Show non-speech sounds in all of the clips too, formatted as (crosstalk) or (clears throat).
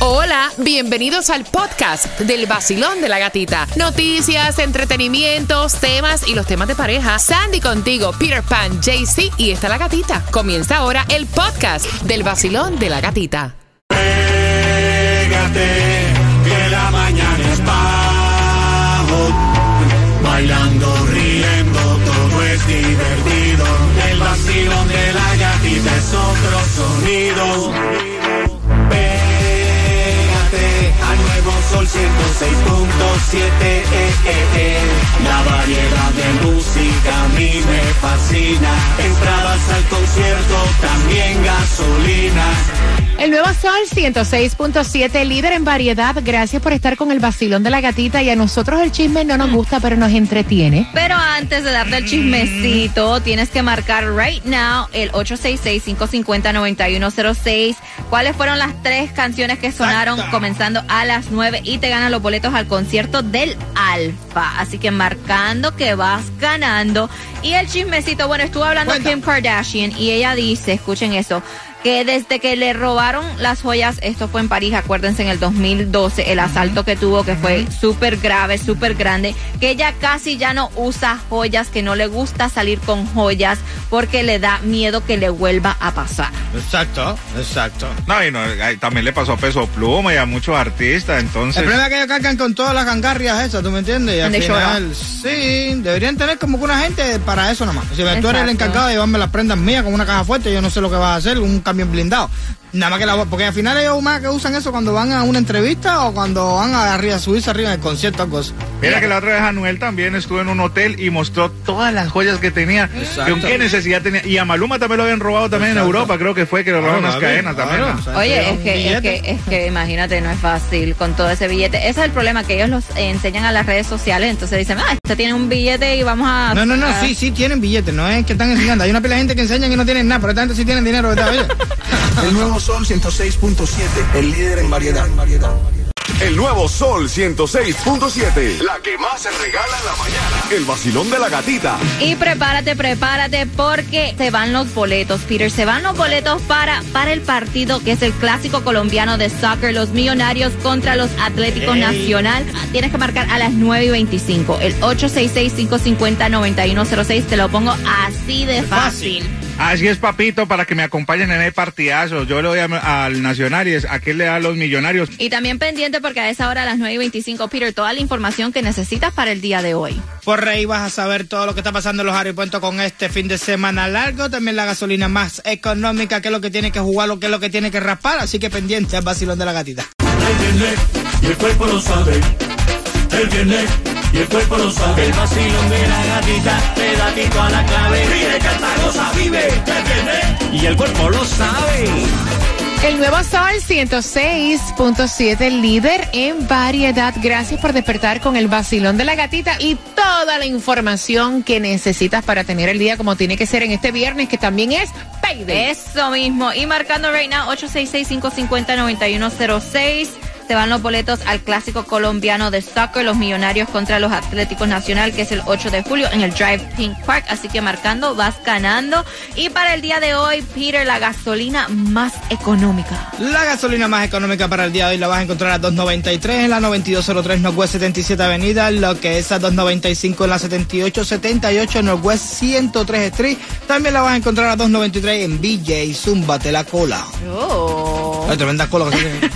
Hola, bienvenidos al podcast del vacilón de la gatita. Noticias, entretenimientos, temas y los temas de pareja. Sandy contigo, Peter Pan, JC y está la gatita. Comienza ahora el podcast del vacilón de la gatita. Pégate, que la mañana es bajo. Bailando, riendo, todo es divertido. El vacilón de la gatita es otro sonido. Eh, eh, eh. La variedad de música a mí me fascina. Entradas al concierto, también gasolina. El nuevo Sol 106.7, líder en variedad. Gracias por estar con el vacilón de la gatita. Y a nosotros el chisme no nos gusta, pero nos entretiene. Pero antes de darte el chismecito, tienes que marcar right now el 866-550-9106. ¿Cuáles fueron las tres canciones que sonaron comenzando a las 9 y te ganan los boletos al concierto del Alfa? Así que marcando que vas ganando. Y el chismecito, bueno, estuve hablando con Kim Kardashian y ella dice, escuchen eso, que desde que le robaron las joyas, esto fue en París, acuérdense en el 2012, el asalto que tuvo, que fue súper grave, súper grande, que ella casi ya no usa joyas, que no le gusta salir con joyas porque le da miedo que le vuelva a pasar. Exacto, exacto. No, y no, también le pasó a Peso Pluma y a muchos artistas, entonces... El problema es que ellos cargan con todas las gangarrias esas, ¿tú me entiendes? Y al final, sí, deberían tener como que una gente para eso nomás. Si tú eres el encargado de llevarme las prendas mías con una caja fuerte, yo no sé lo que vas a hacer, un camión blindado. Nada más que la porque al final ellos más que usan eso cuando van a una entrevista o cuando van a, arriba, a subirse arriba en el concierto o así. Mira que la otra vez Anuel también estuvo en un hotel y mostró todas las joyas que tenía. Exacto. ¿Con qué necesidad tenía? Y a Maluma también lo habían robado también en. Europa, creo que fue que le robaron unas Claro, cadenas claro, también. ¿no? o sea, te Oye, es que, es que, es que imagínate, no es fácil con todo ese billete. Ese es el problema, que ellos los enseñan a las redes sociales, entonces dicen, ah, este tiene un billete y vamos a... No, no, no, a- sí, sí tienen billetes, no es que están enseñando. Hay una pila de gente que enseñan y no tienen nada, pero esta gente sí tienen dinero, ¿verdad? Oye. (laughs) El nuevo Sol 106.7, el líder en variedad. El nuevo Sol 106.7. La que más se regala en la mañana. El vacilón de la gatita. Y prepárate, prepárate, porque se van los boletos, Peter. Se van los boletos para, para el partido que es el clásico colombiano de soccer, los millonarios contra los Atléticos Nacional. Tienes que marcar a las 9 y 25. El 866-550-9106. Te lo pongo así de fácil. Así es, papito, para que me acompañen en el partidazo. Yo le doy a- al Nacional y es, ¿a qué le da a los millonarios? Y también pendiente porque a esa hora, a las 9 y 25, Peter, toda la información que necesitas para el día de hoy. Por ahí vas a saber todo lo que está pasando en los aeropuertos con este fin de semana largo. También la gasolina más económica, que es lo que tiene que jugar, lo que es lo que tiene que raspar. Así que pendiente al vacilón de la gatita. Y el cuerpo lo sabe. El viene y el cuerpo lo sabe. El vacilón de la gatita, pedatito a la clave. Vive, canta, goza, vive. El viene y el cuerpo lo sabe. El nuevo Sol 106.7, líder en variedad. Gracias por despertar con el vacilón de la gatita y toda la información que necesitas para tener el día como tiene que ser en este viernes, que también es payday. Eso mismo. Y marcando right now 866-550-9106. Se van los boletos al clásico colombiano de soccer, los millonarios contra los Atléticos Nacional, que es el 8 de julio en el Drive Pink Park. Así que marcando, vas ganando. Y para el día de hoy, Peter, la gasolina más económica. La gasolina más económica para el día de hoy la vas a encontrar a 2.93 en la 9203 Northwest 77 Avenida, lo que es a 2.95 en la 7878 Northwest 103 Street. También la vas a encontrar a 2.93 en BJ Zúmbate la cola. Oh. Ay, tremenda cola que tiene.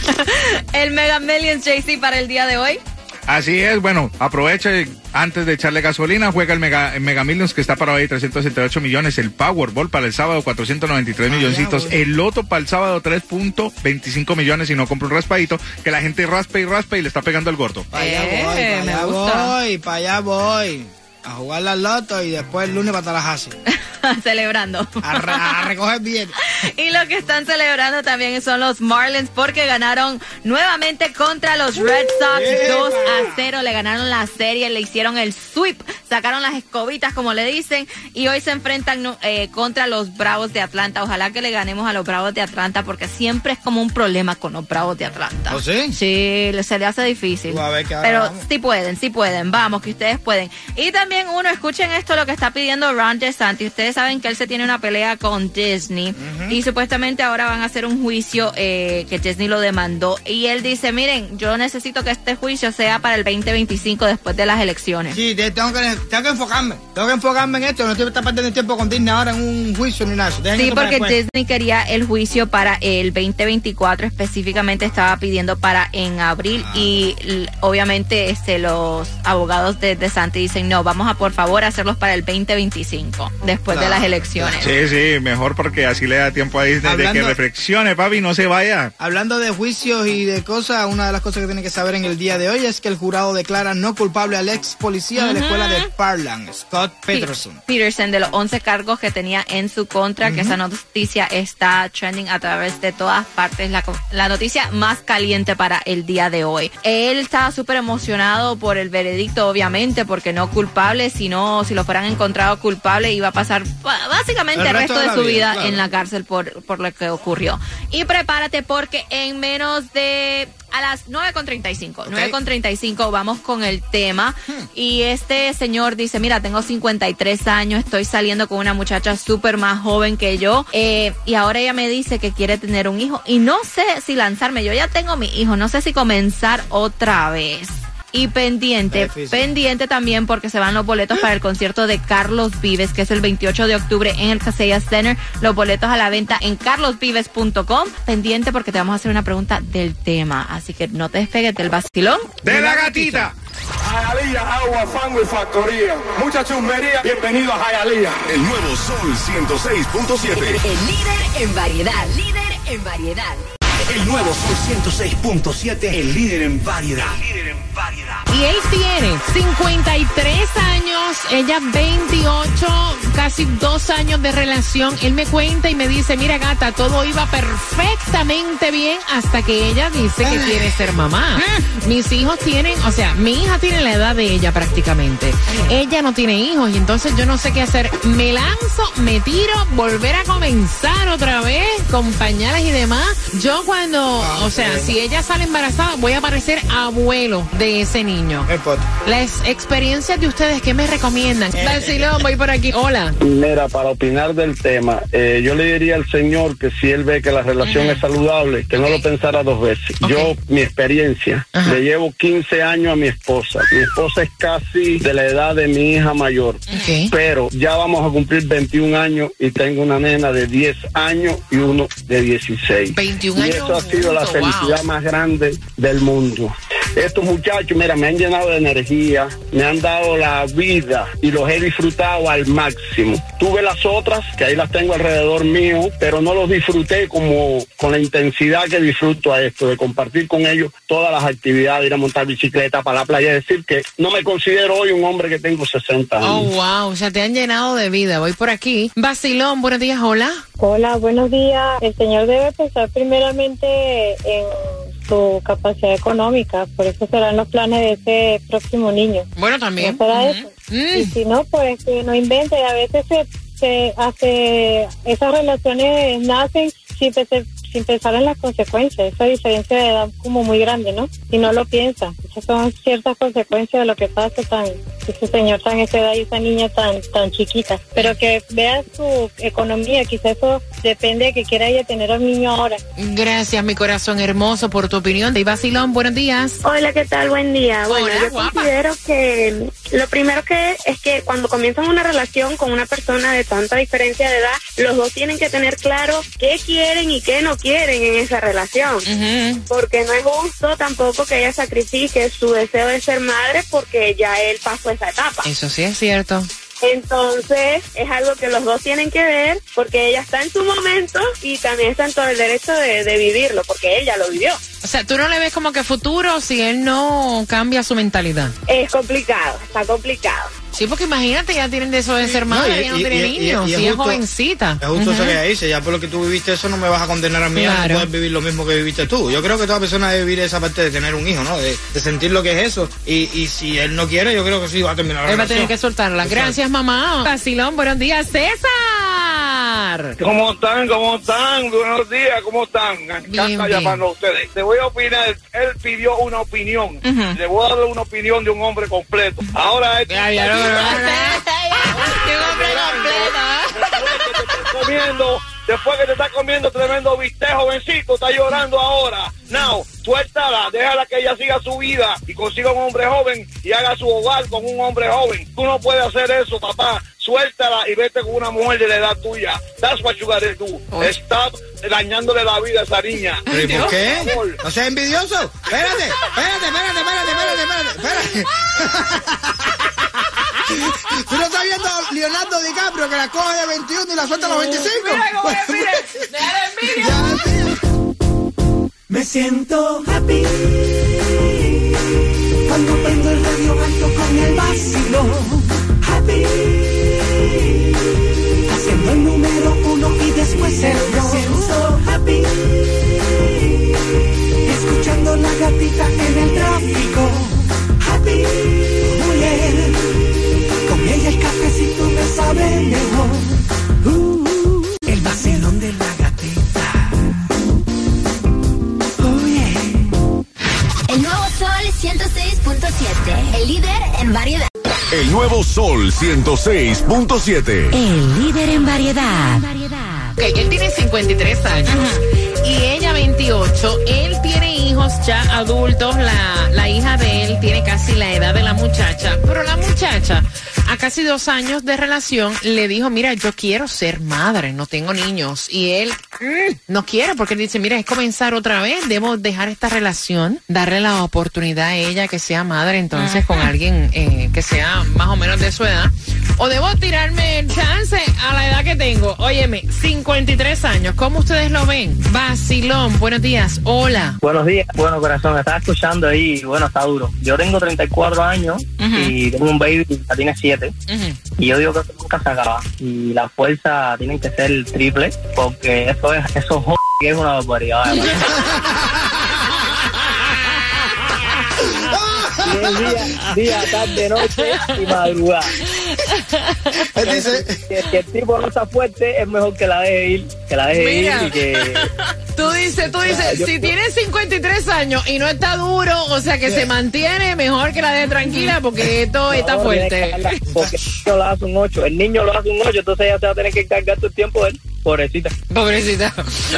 (laughs) El Mega Millions JC para el día de hoy. Así es, bueno, aproveche antes de echarle gasolina, juega el Mega, el Mega Millions que está para hoy 378 millones, el Powerball para el sábado 493 milloncitos, voy. el Loto para el sábado 3.25 millones y no compra un raspadito, que la gente raspa y raspa y le está pegando al gordo. Para allá Eh, voy, para me allá gusta. voy, para allá voy. A jugar la loto y después el lunes para Tallahassee. (laughs) (laughs) Celebrando. A, a recoger bien. (laughs) Y lo que están celebrando también son los Marlins porque ganaron nuevamente contra los Red Sox ¡Epa! 2 a 0. Le ganaron la serie, le hicieron el sweep, sacaron las escobitas como le dicen y hoy se enfrentan eh, contra los Bravos de Atlanta. Ojalá que le ganemos a los Bravos de Atlanta porque siempre es como un problema con los Bravos de Atlanta. ¿Oh, sí? Sí, se le hace difícil. Ver Pero vamos. sí pueden, sí pueden. Vamos, que ustedes pueden. Y también uno, escuchen esto lo que está pidiendo Ron DeSantis. Ustedes ustedes saben que él se tiene una pelea con Disney y supuestamente ahora van a hacer un juicio eh, que Disney lo demandó y él dice, miren, yo necesito que este juicio sea para el 2025 después de las elecciones. Sí, tengo que, tengo que enfocarme. Tengo que enfocarme en esto. No estoy perdiendo tiempo con Disney ahora en un juicio ni nada. Sí, porque. Disney quería el juicio para el 2024, específicamente estaba pidiendo para en abril Ah. y obviamente este, los abogados de, de Santi dicen, no, vamos a por favor hacerlos para el 2025, después de las elecciones. Sí, sí, mejor porque así le da tiempo a Disney de que Hablando- reflexione, papi, no se vaya. Hablando de juicios y de cosas, una de las cosas que tienen que saber en el día de hoy es que el jurado declara no culpable al ex policía de la escuela de Parlan, Scott Pe- Peterson. Peterson de los 11 cargos que tenía en su contra, que esa noticia está trending a través de todas partes, la, la noticia más caliente para el día de hoy. Él estaba súper emocionado por el veredicto, obviamente, porque no culpable, sino si lo fueran encontrado culpable iba a pasar básicamente El resto de su vida, vida claro. en la cárcel por, por lo que ocurrió. Y prepárate porque en menos de a las 9.35, 9.35 vamos con el tema Hmm. y este señor dice, mira, tengo 53 años, estoy saliendo con una muchacha súper más joven que yo eh, y ahora ella me dice que quiere tener un hijo y no sé si lanzarme, yo ya tengo mi hijo, no sé si comenzar otra vez. Y pendiente, pendiente también porque se van los boletos para el concierto de Carlos Vives, que es el 28 de octubre en el Casella Center. Los boletos a la venta en carlosvives.com. Pendiente porque te vamos a hacer una pregunta del tema. Así que no te despegues del vacilón. De la gatita. Jayalía, agua, fango y factoría. Mucha chumbería. Bienvenido a Jayalía. El nuevo Sol 106.7. El líder en variedad. Líder en variedad. El nuevo Sol 106.7, el líder en variedad. líder en variedad. Y él tiene 53 años, ella 28, casi dos años de relación. Él me cuenta y me dice, mira gata, todo iba perfectamente bien hasta que ella dice que quiere ser mamá. Mis hijos tienen, o sea, mi hija tiene la edad de ella prácticamente. Ella no tiene hijos y entonces yo no sé qué hacer. Me lanzo, me tiro, volver a comenzar otra vez con pañales y demás. Yo cuando, o sea, si ella sale embarazada, voy a parecer abuelo de ese niño. Las experiencias de ustedes, ¿qué me recomiendan? Vacilón, voy por aquí. Hola. Mira, para opinar del tema, eh, yo le diría al señor que si él ve que la relación es saludable, que no lo pensara dos veces. Yo, mi experiencia, Ajá. le llevo 15 años a mi esposa. Mi esposa es casi de la edad de mi hija mayor. Ok. Pero ya vamos a cumplir 21 años y tengo una nena de 10 años y uno de 16. 21 y años eso ha sido la felicidad wow. más grande del mundo. Estos muchachos, mira, me han llenado de energía, me han dado la vida y los he disfrutado al máximo. Tuve las otras, que ahí las tengo alrededor mío, pero no los disfruté como con la intensidad que disfruto a esto, de compartir con ellos todas las actividades, ir a montar bicicleta para la playa. Es decir, que no me considero hoy un hombre que tengo 60 años. Oh, wow, o sea, te han llenado de vida. Voy por aquí. Vacilón, buenos días, hola. Hola, buenos días. El señor debe pensar primeramente en su capacidad económica, por eso serán los planes de ese próximo niño. Bueno, también. ¿No será Ujú. eso? Mm. Y si no, pues que no invente. A veces se, se hace, esas relaciones nacen sin, sin pensar en las consecuencias. Esa diferencia de edad como muy grande, ¿no? Y no lo piensa. Esas son ciertas consecuencias de lo que pasa tan, ese señor tan esa edad y esa niña tan, tan chiquita. Pero que vea su economía, quizás eso depende de que quiera ella tener a un niño ahora. Gracias, mi corazón hermoso, por tu opinión. Y Vacilón, buenos días. Hola, ¿qué tal? Buen día. Bueno, Hola, yo guapa. considero que lo primero que es que cuando comienzan una relación con una persona de tanta diferencia de edad, los dos tienen que tener claro qué quieren y qué no quieren en esa relación. Porque no es justo tampoco que ella sacrifique su deseo de ser madre porque ya él pasó esa etapa. Eso sí es cierto. Entonces, es algo que los dos tienen que ver porque ella está en su momento y también está en todo el derecho de, de vivirlo porque él ya lo vivió. O sea, tú no le ves como que futuro si él no cambia su mentalidad. Es complicado, está complicado. Sí, porque imagínate, ya tienen de eso de ser madre, y- ya no y- tiene y- y- niños, y es si es justo- jovencita. Es justo eso que ella dice, ya por lo que tú viviste eso no me vas a condenar a mí a Claro. no poder vivir lo mismo que viviste tú. Yo creo que toda persona debe vivir esa parte de tener un hijo, ¿no? De, de sentir lo que es eso. Y, y si él no quiere, yo creo que sí va a terminar la Él va a tener que soltarla. Exacto. Gracias, mamá. Vacilón, buenos días, César. ¿Cómo están? ¿Cómo están? Buenos días, ¿cómo están? Me encanta llamarlo a ustedes. Te voy a opinar, él pidió una opinión. Ujú. Le voy a dar una opinión de un hombre completo. Ahora este Ya, ya, no, no, no, después que te estás comiendo tremendo bistec, jovencito, está llorando ahora. Now, suéltala, déjala que ella siga su vida y consiga un hombre joven y haga su hogar con un hombre joven. Tú no puedes hacer eso, papá. Suéltala y vete con una mujer de la edad tuya. That's what you gotta do. Stop dañándole la vida a esa niña. ¿Pero y por qué? ¿No seas envidioso? Espérate, espérate, espérate, espérate, espérate, espérate, espérate. (laughs) ¿Tú no estás viendo a Leonardo DiCaprio que la coge de 21 y la suelta a los 25? Mira. Déjale envidia. (laughs) Me siento happy cuando prendo el radio alto con el vacilo. Happy haciendo el número uno y después el dos. Me siento happy escuchando la gatita en el tráfico. 106.7. El líder en variedad. Ok, él tiene 53 años y ella 28. Él tiene hijos ya adultos. La, la hija de él tiene casi la edad de la muchacha. Pero la muchacha, a casi dos años de relación, le dijo, mira, yo quiero ser madre, no tengo niños. Y él mm, no quiere porque él dice, mira, es comenzar otra vez. Debo dejar esta relación, darle la oportunidad a ella que sea madre entonces con alguien eh, que sea más o menos de su edad. O debo tirarme el chance a la edad que tengo. Óyeme, 53 años. ¿Cómo ustedes lo ven? Vacilón, buenos días. Hola. Buenos días, bueno corazón, estaba escuchando ahí, bueno, está duro. Yo tengo 34 años y tengo un baby que ya tiene 7 y yo digo que nunca se acaba y la fuerza tiene que ser triple porque eso es, eso es una barbaridad. (laughs) es día, día, tarde, noche y madrugada. Él dice, Que el tipo no está fuerte, es mejor que la deje ir, que la deje Mira. ir y que... Tú dices, tú dices, yo- si tienes 53 años y no está duro, o sea que se mantiene, mejor que la de tranquila porque esto está No, fuerte. Porque el niño lo hace un 8, el niño lo hace un 8, entonces ella se va a tener que encargar todo el tiempo de él. Pobrecita. Pobrecita.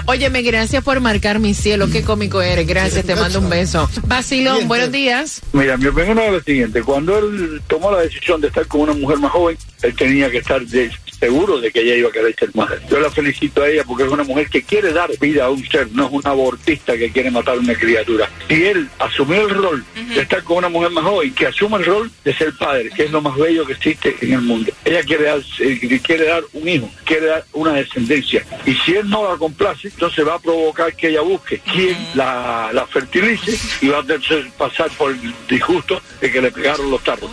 Óyeme, gracias por marcar mi cielo. Qué cómico eres. Gracias, te mando un beso. Vacilón, buenos días. Mira, mi opinión es lo siguiente. Cuando él tomó la decisión de estar con una mujer más joven, él tenía que estar de- seguro de que ella iba a querer ser madre. Yo la felicito a ella porque es una mujer que quiere dar vida a un ser, no es un abortista que quiere matar a una criatura. Si él asumió el rol de estar con una mujer más joven, que asuma el rol de ser padre, que es lo más bello que existe en el mundo. Ella quiere dar, eh, quiere dar un hijo, quiere dar una descendencia. Y si él no la complace, entonces va a provocar que ella busque quien la, la fertilice y va a hacer pasar por el disgusto de que le pegaron los tarros.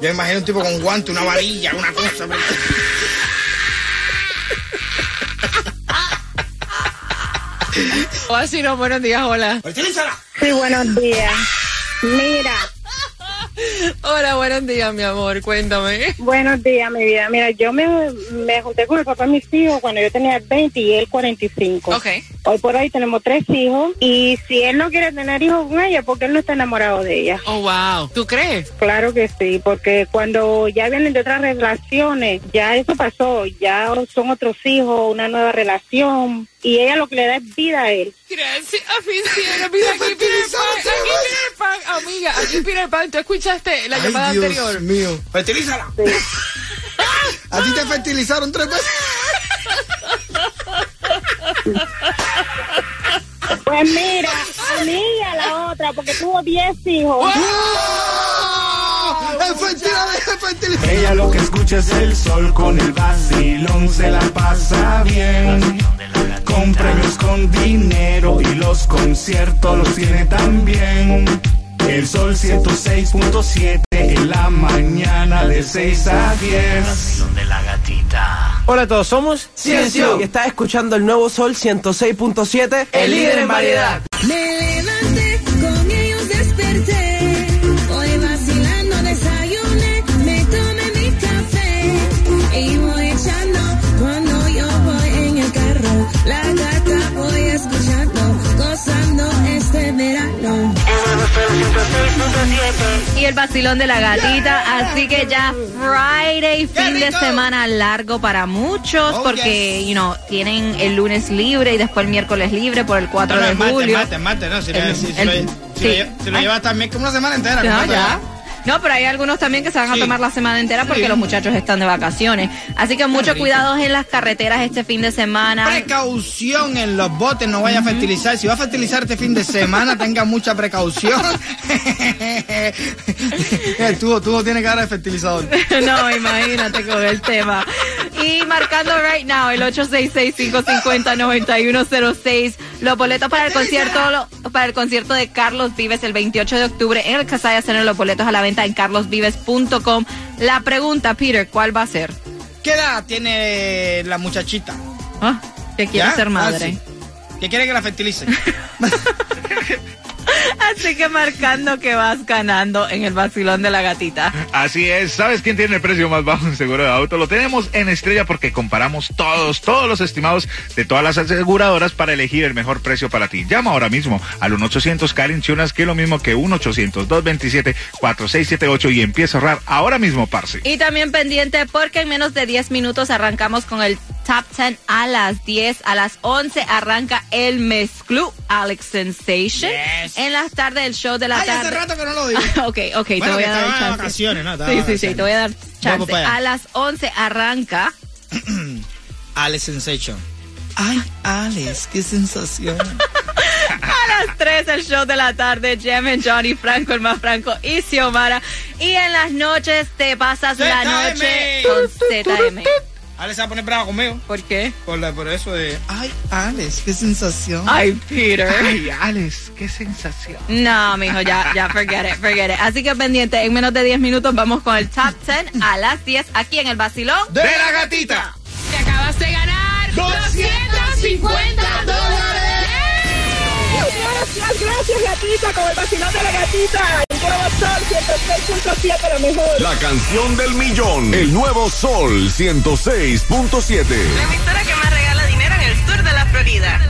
Yo imagino un tipo con guante, una varilla, una cosa. Vacilón, buenos días, hola. Sí, buenos días. Mira, Hola, buenos días, mi amor. Cuéntame. buenos días, mi vida. Mira, yo me, me junté con el papá de mis hijos cuando yo tenía 20 y él 45. Ok. Hoy por hoy tenemos tres hijos y si él no quiere tener hijos con ella, porque él no está enamorado de ella. Oh, wow. ¿Tú crees? Claro que sí, porque cuando ya vienen de otras relaciones, ya eso pasó, ya son otros hijos, una nueva relación y ella lo que le da es vida a él. Gracias, aficionado. Mira, aquí Peter Pan. Aquí Peter Pan. Amiga, aquí Peter Pan. ¿Tú escuchaste la Ay, llamada Dios anterior? mío. ¡Fertilízala! (laughs) ¿A ti te fertilizaron tres veces? Pues mira, a mí y a la otra, porque tuvo 10 hijos. Ella lo que escucha es el sol con el vacilón, se la pasa bien. Con premios, con dinero y los conciertos los tiene también. El sol 106.7 en la mañana de 6 a 10. de la gatita. Hola a todos, somos Ciencio. y estás escuchando el nuevo Sol 106.7, el líder en variedad. Me Y el vacilón de la gatita. Así que ya Friday, fin de semana largo para muchos, Oh, porque, you know, tienen el lunes libre y después el miércoles libre por el 4 No, no, de julio. martes, martes, no, si, lo- El- si- el- lo, sí. lo llevas también como una semana entera. No, ya. No, pero hay algunos también que se van a Sí. tomar la semana entera porque Sí. los muchachos están de vacaciones. Así que mucho rico. cuidados en las carreteras este fin de semana. Precaución en los botes, no vaya a fertilizar. Si va a fertilizar este fin de semana, (laughs) tenga mucha precaución. (laughs) tú, tú no tienes cara de fertilizador. (laughs) no, imagínate con el tema. Y marcando right now el 866-550-9106. Los boletos para el concierto para el concierto de Carlos Vives el 28 de octubre en el Casaya Center. Los boletos a la venta en carlosvives.com. La pregunta, Peter, ¿cuál va a ser? ¿Qué edad tiene la muchachita? Ah, que quiere ¿Ya? ser Ah, madre. sí. Que quiere que la fertilice. (laughs) Así que marcando que vas ganando en el vacilón de la gatita. Así es, ¿sabes quién tiene el precio más bajo en seguro de auto? Lo tenemos en Estrella porque comparamos todos, todos los estimados de todas las aseguradoras para elegir el mejor precio para ti. Llama ahora mismo al 1-800 Car Insurance, que es lo mismo que 1-800-227-4678 y empieza a ahorrar ahora mismo, parce. Y también pendiente porque en menos de 10 minutos arrancamos con el Top 10 a las 10. A las 11 arranca el Mezclú Alex Sensation. En las tardes el show de la Ay, hace tarde. rato que no lo digo. (laughs) ok, ok, te Bueno, voy que a dar chance. vacaciones, ¿no? Sí, sí, sí, te voy a dar chance. A las 11 arranca. (clears throat) Alex Sensation. Ay, Alex, qué sensación. (laughs) A las 3 el show de la tarde, Jem and Johnny Franco, el más Franco y Xiomara. Y en las noches te pasas la noche con ZM. Alex se va a poner bravo conmigo. ¿Por qué? Por, la- por eso de. Ay, Alex, qué sensación. Ay, Peter. Ay, Alex, qué sensación. No, mijo, ya, ya, forget it, forget it. Así que pendiente, en menos de 10 minutos vamos con el top 10 a las 10 aquí en el Basilón De la gatita. Te acabas de ganar 250 dólares. Gracias, gracias, gatita, con el vacilón de la gatita. El nuevo sol 106.7, lo mejor. La canción del millón. El nuevo Sol 106.7. La emisora que más regala dinero en el sur de la Florida.